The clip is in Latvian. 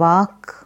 vāk